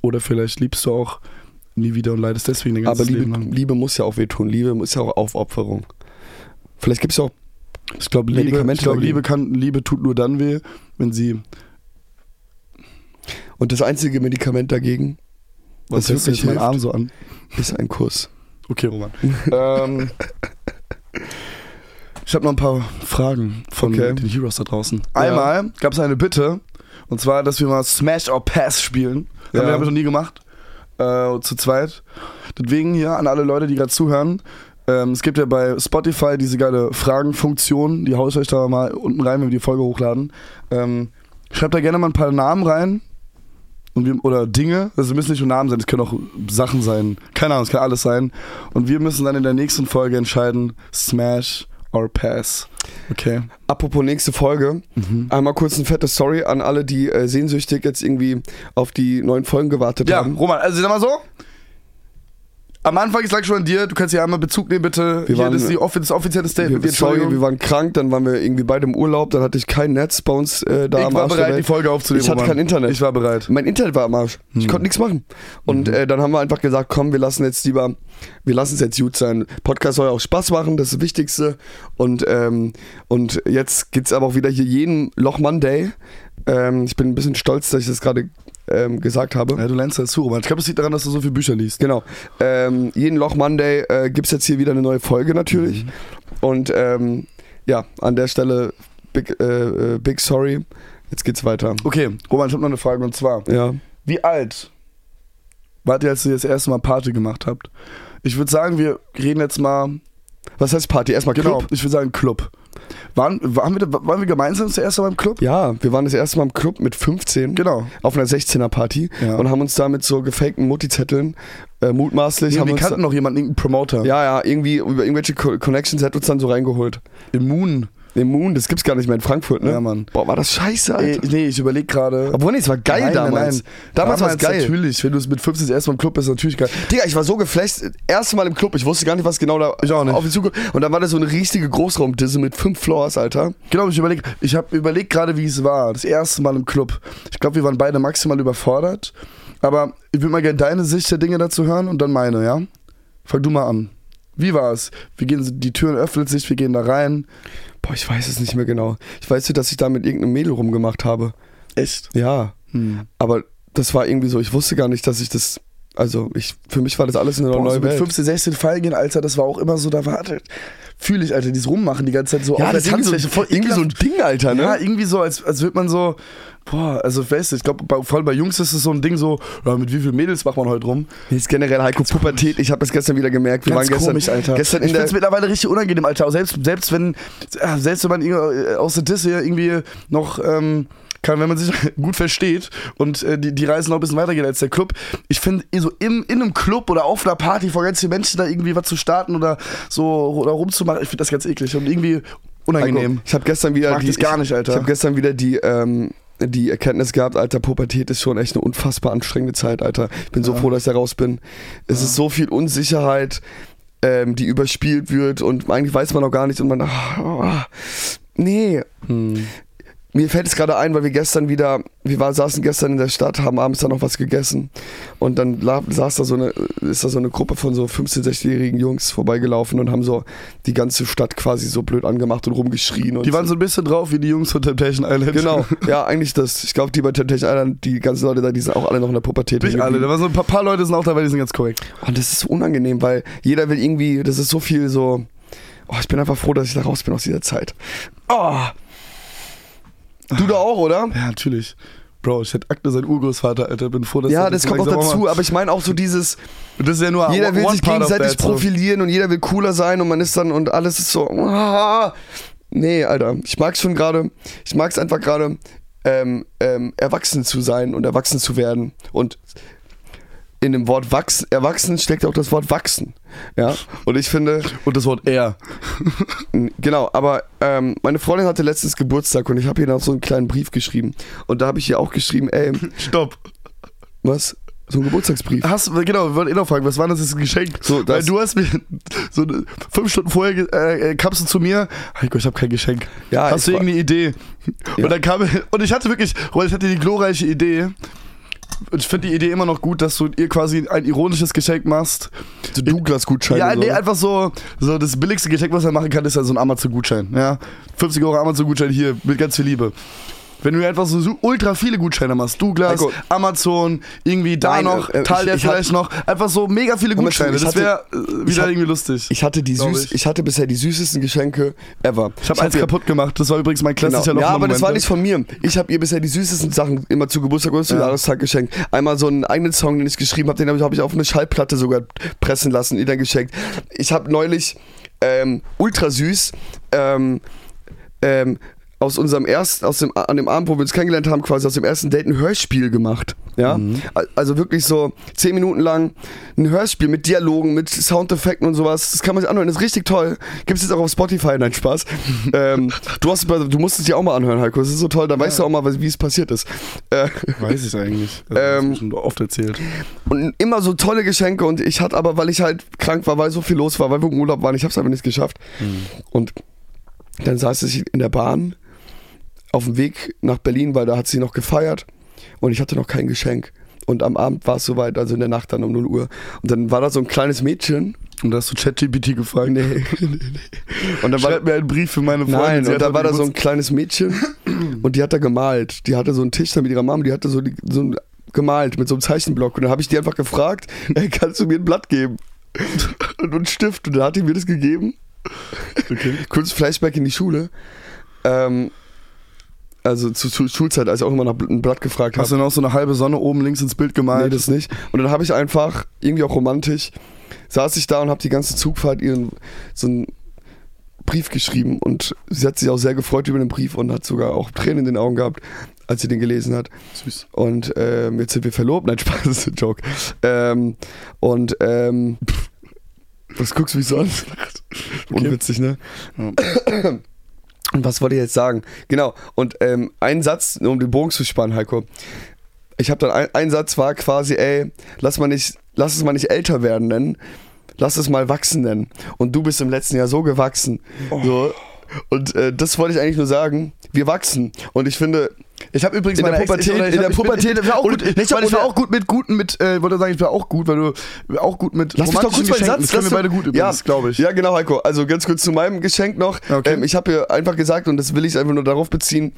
Oder vielleicht liebst du auch nie wieder und leidest deswegen dein Aber ganzes Liebe, Leben lang. Liebe muss ja auch wehtun. Liebe ist ja auch Aufopferung. Vielleicht gibt es ja auch. Ich glaube, Liebe, Medikamente ich glaub. Liebe, kann, Liebe tut nur dann weh, wenn sie. Und das einzige Medikament dagegen Was Das hört sich wirklich jetzt mein hilft. Arm so an? ist ein Kuss. Okay, Roman. ähm, ich habe noch ein paar Fragen von Okay. den Heroes da draußen. Einmal gab es eine Bitte, und zwar, dass wir mal Smash or Pass spielen. Ja. Haben wir noch nie gemacht. Äh, zu zweit. Deswegen hier an alle Leute, die gerade zuhören. Ähm, es gibt ja bei Spotify diese geile Fragenfunktion. Die haue ich euch da mal unten rein, wenn wir die Folge hochladen. Ähm, schreibt da gerne mal ein paar Namen rein. Wir, oder Dinge, also müssen nicht nur Namen sein, es können auch Sachen sein. Keine Ahnung, es kann alles sein. Und wir müssen dann in der nächsten Folge entscheiden, Smash or Pass. Okay. Apropos nächste Folge, Mhm. einmal kurz ein fettes Sorry an alle, die äh, sehnsüchtig jetzt irgendwie auf die neuen Folgen gewartet Ja, haben. Roman, also sag mal so. Am Anfang, ich sag schon an dir, du kannst hier einmal Bezug nehmen, bitte. Wir Hier, waren- das ist die offi das offizielle Statement. Wir, sorry, wir waren krank, dann waren wir irgendwie beide im Urlaub, dann hatte ich kein Netz bei uns äh, da ich am war Arsch der bereit, die. Folge aufzunehmen. Ich hatte Roman. kein Internet. Ich war bereit. Mein Internet war am Arsch. Ich Hm. konnte nichts machen. Und Mhm. äh, dann haben wir einfach gesagt, komm, wir lassen jetzt lieber, wir lassen es jetzt gut sein. Podcast soll ja auch Spaß machen, das ist das Wichtigste. Und, ähm, und jetzt gibt's aber auch wieder hier jeden Loch Monday. Ähm, ich bin ein bisschen stolz, dass ich das gerade ähm, gesagt habe. Ja, du lernst das zu, Roman. Ich glaube, es liegt daran, dass du so viele Bücher liest. Genau. Ähm, jeden Loch Monday äh, gibt es jetzt hier wieder eine neue Folge Mhm. natürlich. Und ähm, ja, an der Stelle big, äh, äh, big sorry. Jetzt geht's weiter. Okay, Roman, ich habe noch eine Frage und zwar: Ja. Wie alt wart ihr, als ihr das erste Mal Party gemacht habt? Ich würde sagen, wir reden jetzt mal. Was heißt Party? Erstmal Genau, Club? ich würde sagen Club. Waren, waren, wir, waren wir gemeinsam das erste Mal im Club? Ja, wir waren das erste Mal im Club mit 15 Genau. auf einer 16er Party Ja. und haben uns da mit so gefakten Mutti-Zetteln äh, mutmaßlich Nee, haben wir kannten noch jemanden, irgendeinen Promoter. ja, ja, irgendwie über irgendwelche Co Connections hat uns dann so reingeholt. Immun. Den Moon, das gibt's gar nicht mehr in Frankfurt, ne? Ja, Mann. Boah, war das scheiße, Ey, Alter. nee, ich überlege gerade. Obwohl, nee, es war geil Nein, nein, damals. nein. Damals, war es geil. Natürlich, wenn du es mit 15 das erste Mal im Club bist, natürlich geil. Digga, ich war so geflasht. Erste Mal im Club. Ich wusste gar nicht, was genau da Ich auch nicht. auf mich zukommt. Und dann war da so eine riesige Großraumdisse mit fünf Floors, Alter. Genau, ich überlege, ich habe überlegt gerade, wie es war. Das erste Mal im Club. Ich glaube, wir waren beide maximal überfordert. Aber ich würde mal gerne deine Sicht der Dinge dazu hören und dann meine, ja? Fang du mal an. Wie war es? Wir gehen, die Türen öffnet sich, wir gehen da rein. Boah, ich weiß es nicht mehr genau. Ich weiß nur, dass ich da mit irgendeinem Mädel rumgemacht habe. Echt? Ja. Hm. Aber das war irgendwie so, ich wusste gar nicht, dass ich das. Also, ich, für mich war das alles eine Boah, neue so mit Welt. 15, 16 feiern gehen, Alter, das war auch immer so, da wartet. Fühle ich, Alter, dieses Rummachen die ganze Zeit so ja, das ist irgendwie so. Voll irgendwie so ein. Ding, Alter, ne? Ja, irgendwie so, als, als würde man so, boah, also weißt du, ich glaube, vor allem bei Jungs ist es so ein Ding so, ja, mit wie vielen Mädels macht man heute rum? Jetzt generell Heiko Pubertät. Ich habe das gestern wieder gemerkt. Wir Ganz waren gestern, komisch, Alter. gestern ich in finde es der. mittlerweile richtig unangenehm, Alter. Selbst, selbst wenn, äh, selbst wenn man irgendwie aus der Disse irgendwie noch, ähm, kann, wenn man sich gut versteht und äh, die, die Reise noch ein bisschen weitergeht als der Club. Ich finde, so im, in einem Club oder auf einer Party vor ganz vielen Menschen da irgendwie was zu starten oder so oder rumzumachen, ich finde das ganz eklig und irgendwie unangenehm. Ich habe gestern wieder Ich mag die, das gar nicht, Alter. Ich habe gestern wieder die ähm, die Erkenntnis gehabt, Alter, Pubertät ist schon echt eine unfassbar anstrengende Zeit, Alter. Ich bin so Ja. froh, dass ich da raus bin. Es ist so viel Unsicherheit, ähm, die überspielt wird und eigentlich weiß man noch gar nicht und man, ah, nee. Hm. Mir fällt es gerade ein, weil wir gestern wieder, wir war, saßen gestern in der Stadt, haben abends dann noch was gegessen und dann saß da so eine, ist da so eine Gruppe von so 15-, 16-jährigen Jungs vorbeigelaufen und haben so die ganze Stadt quasi so blöd angemacht und rumgeschrien. Und Die waren so ein bisschen drauf wie die Jungs von Temptation Island. Genau, ja, eigentlich das. Ich glaube, die bei Temptation Island, die ganzen Leute da, die sind auch alle noch in der Pubertät. Nicht alle, da waren so ein paar, paar Leute sind auch dabei, die sind ganz korrekt. Und das ist so unangenehm, weil jeder will irgendwie, das ist so viel so. Oh, ich bin einfach froh, dass ich da raus bin aus dieser Zeit. Oh. Du da auch, oder? Ja, natürlich. Bro, ich hätte Akte sein Urgroßvater, Alter. Bin froh, dass Ja, er das kommt auch dazu, aber ich meine auch so dieses, Und das ist ja nur jeder will sich gegenseitig profilieren und jeder will cooler sein und man ist dann und alles ist so. ah. Nee, Alter, ich mag's schon gerade, ich mag's einfach gerade, ähm, ähm, erwachsen zu sein und erwachsen zu werden. Und in dem Wort wachsen, erwachsen steckt auch das Wort wachsen. Ja, und ich finde, Und das Wort er. Genau, aber ähm, meine Freundin hatte letztens Geburtstag und ich habe ihr noch so einen kleinen Brief geschrieben. Und da habe ich ihr auch geschrieben, ey, Stopp. was? So ein Geburtstagsbrief. Hast, genau, wir wollten eh noch fragen, was war das jetzt ein Geschenk? So, Weil du hast mir so fünf Stunden vorher äh, äh, kamst du zu mir, Heiko, ich habe kein Geschenk. Ja, hast du irgendeine Idee? Ja. Und dann kam und ich hatte wirklich, ich hatte die glorreiche Idee. Ich finde die Idee immer noch gut, dass du ihr quasi ein ironisches Geschenk machst. So Douglas-Gutscheine. Ja, so. nee, einfach so, so das billigste Geschenk, was er machen kann, ist ja so ein Amazon-Gutschein. Ja? 50 Euro Amazon-Gutschein hier mit ganz viel Liebe. Wenn du einfach so ultra viele Gutscheine machst, Douglas, Heiko. Amazon, irgendwie da Nein, noch, äh, ich vielleicht noch, einfach so mega viele Gutscheine. Das wäre äh, wieder hab- irgendwie lustig. Ich hatte die süß, ich. ich. hatte bisher die süßesten Geschenke ever. Ich habe eins ihr- kaputt gemacht. Das war übrigens mein Genau. klassischer Ja, aber das war nicht von mir. Ich habe ihr bisher die süßesten Sachen immer zu Geburtstag oder zu Ja. Jahrestag geschenkt. Einmal so einen eigenen Song, den ich geschrieben habe, den habe ich, hab ich auf eine Schallplatte sogar pressen lassen, ihr dann geschenkt. Ich habe neulich ähm, ultra süß ähm, ähm, aus unserem ersten, aus dem, an dem Abend, wo wir uns kennengelernt haben, quasi aus dem ersten Date ein Hörspiel gemacht. Ja, Al- also wirklich so zehn Minuten lang ein Hörspiel mit Dialogen, mit Soundeffekten und sowas. Das kann man sich anhören, das ist richtig toll. Gibt es jetzt auch auf Spotify, nein, Spaß. ähm, du, hast, du musst es dir auch mal anhören, Heiko. Das ist so toll, dann weißt du auch mal, wie es passiert ist. Äh, Weiß ich eigentlich. Das Ähm, schon oft erzählt. und immer so tolle Geschenke und ich hatte aber, weil ich halt krank war, weil so viel los war, weil wir im Urlaub waren, ich habe es einfach nicht geschafft. Und dann saß ich in der Bahn auf dem Weg nach Berlin, weil da hat sie noch gefeiert und ich hatte noch kein Geschenk. Und am Abend war es soweit, also in der Nacht dann um 0 Uhr. Und dann war da so ein kleines Mädchen. Und da hast du ChatGPT gefragt. Nee, nee, nee. Und dann war, Schreib mir einen Brief für meine Freundin. Nein, und da war da so ein kleines Mädchen und die hat da gemalt. Die hatte so einen Tisch da mit ihrer Mama, die hatte so, die, so ein, gemalt mit so einem Zeichenblock. Und dann habe ich die einfach gefragt, ey, kannst du mir ein Blatt geben? Und einen Stift. Und dann hat die mir das gegeben. Okay. Kurz Flashback in die Schule. Ähm, also zu, zu Schulzeit, als ich auch immer nach ein Blatt gefragt habe. Hast du noch so eine halbe Sonne oben links ins Bild gemalt? Nee, das nicht. Und dann habe ich einfach, irgendwie auch romantisch, saß ich da und habe die ganze Zugfahrt ihren so einen Brief geschrieben und sie hat sich auch sehr gefreut über den Brief und hat sogar auch Tränen in den Augen gehabt, als sie den gelesen hat. Süß. Und ähm, jetzt sind wir verlobt. Nein, Spaß, das ist ein Joke. Ähm, und ähm, was guckst du mich so an? Unwitzig, ne? Ja. Und was wollte ich jetzt sagen? Genau, und ähm, ein Satz, um den Bogen zu spannen, Heiko. Ich habe dann, ein, ein Satz war quasi, ey, lass, mal nicht, lass es mal nicht älter werden nennen, lass es mal wachsen nennen. Und du bist im letzten Jahr so gewachsen. So. Und äh, das wollte ich eigentlich nur sagen. Wir wachsen. Und ich finde, Ich habe übrigens In der Pubertät- in der Pubertät- ich war auch gut, ich war auch gut mit guten mit äh, wollte sagen, ich war auch gut, weil du auch gut mit Lass mich doch kurz meinen Satz. Das wir beide gut übrigens, ja, glaube ich. Ja, genau, Heiko. Also ganz kurz zu meinem Geschenk noch. Okay. Ähm, ich habe hier einfach gesagt, und das will ich einfach nur darauf beziehen,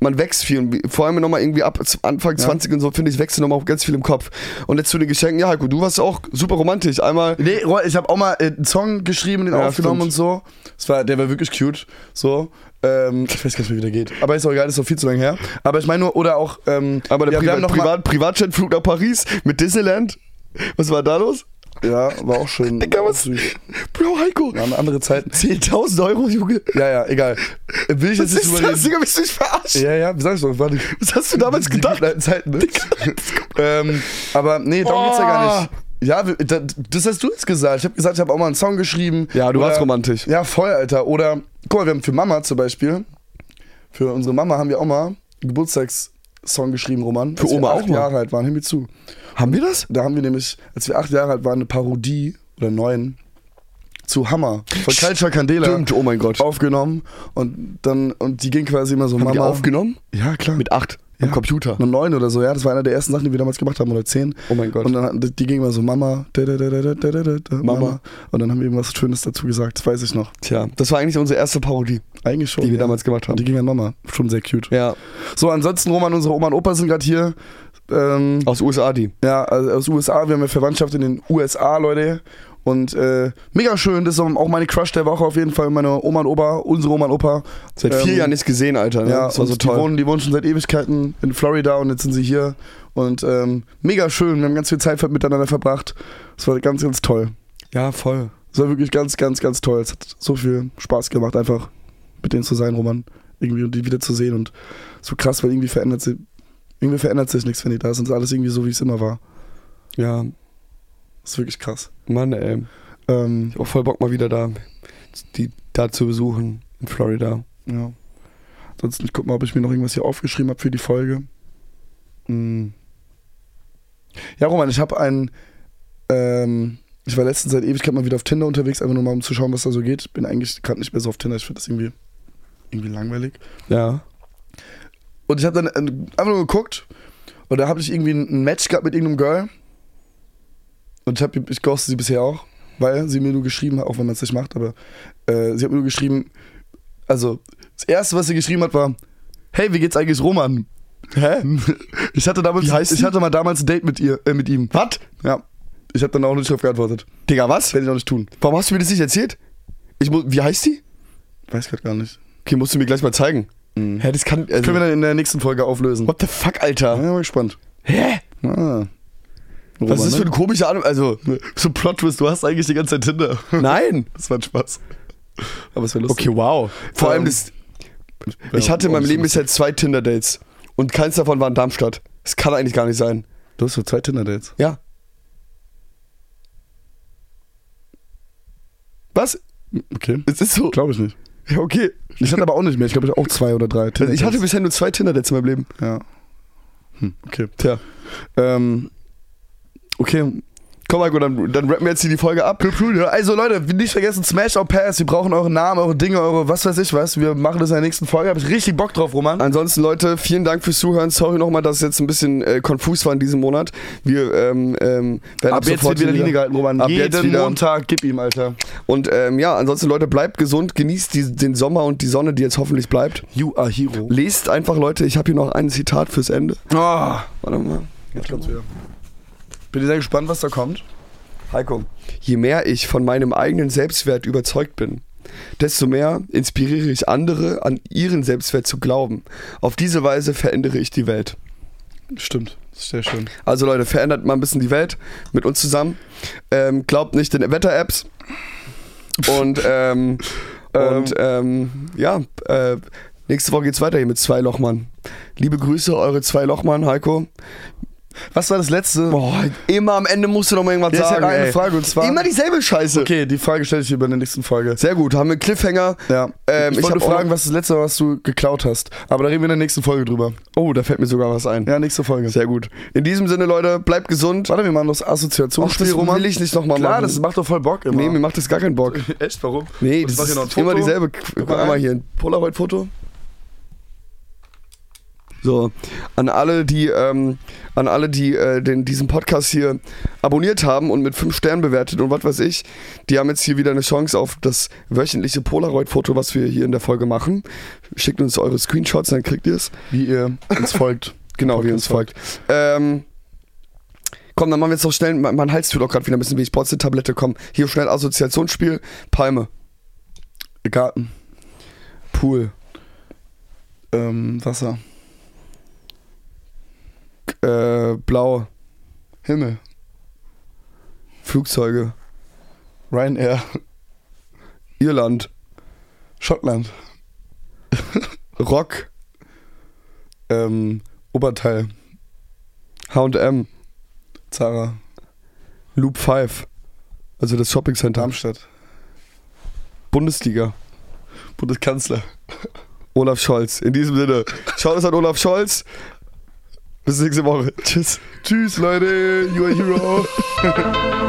man wächst viel. Vor allem nochmal irgendwie ab Anfang 20 und so, finde ich, wächst nochmal auch ganz viel im Kopf. Und jetzt zu den Geschenken, ja, Heiko, du warst auch super romantisch. Einmal. Nee, ich habe auch mal äh, einen Song geschrieben, den Ja, aufgenommen stimmt. und so. Das war, der war wirklich cute. So. Ähm, ich weiß gar nicht wie der geht. Aber ist auch egal, ist doch viel zu lange her. Aber ich meine nur, oder auch. Ähm, Aber der ja, Privat, Privat, Privatjetflug nach Paris mit Disneyland. Was war da los? Ja, war auch schön. Digga, was? süß. Bro, Heiko. Waren andere Zeiten. 10.000 Euro, Junge. Ja, ja, egal. Will ich Was jetzt nicht ist drüber das? Digga? Bist du mich verarscht? Ja, ja, wie sagst du? Warte. Was hast du damals Die gedacht? guten alten Zeiten, ne? ähm, aber nee, darum geht's ja gar nicht. Ja, wir- da- das hast du jetzt gesagt. Ich habe gesagt, ich habe auch mal einen Song geschrieben. Ja, du Oder- warst romantisch. Ja, voll, Alter. Oder, guck mal, wir haben für Mama zum Beispiel, für unsere Mama haben wir auch mal einen Geburtstagssong geschrieben, Roman. Für als Oma wir auch acht mal? Jahre alt waren, hör mir zu. Haben wir das? Da haben wir nämlich, als wir acht Jahre alt waren, eine Parodie oder neun zu Hammer von Culture Candela Stimmt, oh mein Gott. aufgenommen und dann und die ging quasi immer so Haben Mama die aufgenommen? Ja, klar. Mit acht ja. am Computer. Eine 9 oder so, ja. Das war einer der ersten Sachen, die wir damals gemacht haben, oder 10. Oh mein Gott. Und dann die ging immer so Mama, da, da, da, Mama. Und dann haben wir irgendwas Schönes dazu gesagt, das weiß ich noch. Tja, das war eigentlich unsere erste Parodie. Eigentlich schon. Die wir ja. damals gemacht haben. Die ging an Mama. Schon sehr cute. Ja. So, ansonsten, Roman, unsere Oma und Opa sind gerade hier. Ähm, aus USA, die. Ja, also aus USA. Wir haben ja Verwandtschaft in den USA, Leute. Und äh, mega schön, das ist auch meine Crush der Woche auf jeden Fall. Meine Oma und Opa, unsere Oma und Opa. Seit vier Ähm, Jahren nicht gesehen, Alter. Ne? Ja, das war so und Die toll. wohnen, die wohnen schon seit Ewigkeiten in Florida und jetzt sind sie hier. Und ähm, mega schön, wir haben ganz viel Zeit miteinander verbracht. Es war ganz, ganz toll. Ja, voll. Es war wirklich ganz, ganz, ganz toll. Es hat so viel Spaß gemacht, einfach mit denen zu sein, Roman. Irgendwie und die wieder zu sehen. Und so krass, weil irgendwie verändert sich, irgendwie verändert sich nichts, wenn die da sind. Es ist alles irgendwie so, wie es immer war. Ja, Das ist wirklich krass. Mann, ey. Ähm, Ich hab auch voll Bock mal wieder da, die da zu besuchen in Florida. ja. Ansonsten, ich guck mal, ob ich mir noch irgendwas hier aufgeschrieben habe für die Folge. Hm. Ja, Roman, ich habe ein. Ähm, ich war letztens seit Ewigkeit mal wieder auf Tinder unterwegs, einfach nur mal um zu schauen, was da so geht. Bin eigentlich gerade nicht mehr so auf Tinder. Ich finde das irgendwie, irgendwie langweilig. Ja. Und ich habe dann äh, einfach nur geguckt und da habe ich irgendwie ein Match gehabt mit irgendeinem Girl. Und ich, hab, ich ghoste sie bisher auch, weil sie mir nur geschrieben hat, auch wenn man es nicht macht, aber äh, sie hat mir nur geschrieben, also das erste, was sie geschrieben hat, war, hey, wie geht's eigentlich Roman? Hä? Ich hatte damals, ich hatte mal damals ein Date mit ihr, äh, mit ihm. Was? Ja. Ich habe dann auch nicht drauf geantwortet. Digga, was? Werde ich auch nicht tun. Warum hast du mir das nicht erzählt? Ich muss, wie heißt die? Weiß grad gar nicht. Okay, musst du mir gleich mal zeigen. Hä, das kann. Also, Können wir dann in der nächsten Folge auflösen. what the fuck, Ja, Alter? bin mal gespannt. Hä? Ah. Was ist das für eine komische Ahnung? Also, So Plot-Twist, du hast eigentlich die ganze Zeit Tinder. nein. Das war ein Spaß. Aber es wäre lustig. Okay, wow. Vor Ähm, allem, das, ich hatte in meinem Leben bisher zwei Tinder-Dates. Und keins davon war in Darmstadt. Das kann eigentlich gar nicht sein. Du hast so zwei Tinder-Dates. Ja. Was? Okay. Es ist so. Glaube ich nicht. Ja, okay. Ich hatte aber auch nicht mehr. Ich glaube, ich hatte auch zwei oder drei Also ich hatte bisher nur zwei Tinder-Dates in meinem Leben. Ja. Hm, okay. Tja. Ähm, okay. Komm, Marco, dann, dann rappen wir jetzt hier die Folge ab. Also Leute, nicht vergessen, Smash or Pass. Wir brauchen eure Namen, eure Dinge, eure was weiß ich was. Wir machen das in der nächsten Folge. Habe ich richtig Bock drauf, Roman. Ansonsten, Leute, vielen Dank fürs Zuhören. Sorry nochmal, dass es jetzt ein bisschen äh, konfus war in diesem Monat. Wir ähm, ähm, werden Ab jetzt sofort wird wieder Linie gehalten, Roman. Ab Jeden jetzt wieder. Montag, gib ihm, Alter. Und ähm, ja, ansonsten, Leute, bleibt gesund, genießt die, den Sommer und die Sonne, die jetzt hoffentlich bleibt. You are hero. Lest einfach, Leute, ich habe hier noch ein Zitat fürs Ende. Oh, Warte mal. jetzt kommt's wieder. Bin sehr gespannt, was da kommt. Heiko. Je mehr ich von meinem eigenen Selbstwert überzeugt bin, desto mehr inspiriere ich andere, an ihren Selbstwert zu glauben. Auf diese Weise verändere ich die Welt. Stimmt, sehr schön. Also Leute, verändert mal ein bisschen die Welt mit uns zusammen. Ähm, glaubt nicht den Wetter-Apps. Und, ähm, und ähm, ja, äh, nächste Woche geht's weiter hier mit zwei Lochmann. Liebe Grüße, eure zwei Lochmann, Heiko. Was war das letzte? Boah, immer am Ende musst du noch mal irgendwas Ja, ich sagen. hätte eine ey. Frage und zwar. Immer dieselbe Scheiße. Okay, die Frage stelle ich dir bei der nächsten Folge. Sehr gut, haben wir einen Cliffhanger. Ja. Ähm, ich ich wollte fragen, was das letzte war, was du geklaut hast. Aber da reden wir in der nächsten Folge drüber. Oh, da fällt mir sogar was ein. Ja, nächste Folge. Sehr gut. In diesem Sinne, Leute, bleibt gesund. Warte, wir machen das Ach, Assoziationsspiel, das Roman. will ich nicht nochmal Klar, machen. das macht doch voll Bock immer. nee, mir macht das gar keinen Bock. Echt, warum? Nee, Und ich das ist noch immer dieselbe. Guck mal hier, ein Polaroid-Foto. So, an alle, die, ähm, an alle, die äh, den, diesen Podcast hier abonniert haben und mit 5 Sternen bewertet und was weiß ich, die haben jetzt hier wieder eine Chance auf das wöchentliche Polaroid-Foto, was wir hier in der Folge machen. Schickt uns eure Screenshots, dann kriegt ihr es. Wie ihr uns folgt. Genau, wie ihr uns folgt. Ähm, komm, dann machen wir jetzt noch schnell, mein, mein Hals tut auch gerade wieder ein bisschen wie ich brauche eine Tablette, komm. Hier schnell Assoziationsspiel, Palme, Garten. Pool, Ähm, Wasser. Äh, Blau, Himmel. Flugzeuge, Ryanair. Irland, Schottland. Rock, Ähm, Oberteil. H&M, Zara. Loop 5, also das Shoppingcenter, Darmstadt. Bundesliga, Bundeskanzler. Olaf Scholz. In diesem Sinne, schaut es an Olaf Scholz. Bis nächste Woche. Tschüss. Tschüss, Leute. You are hero.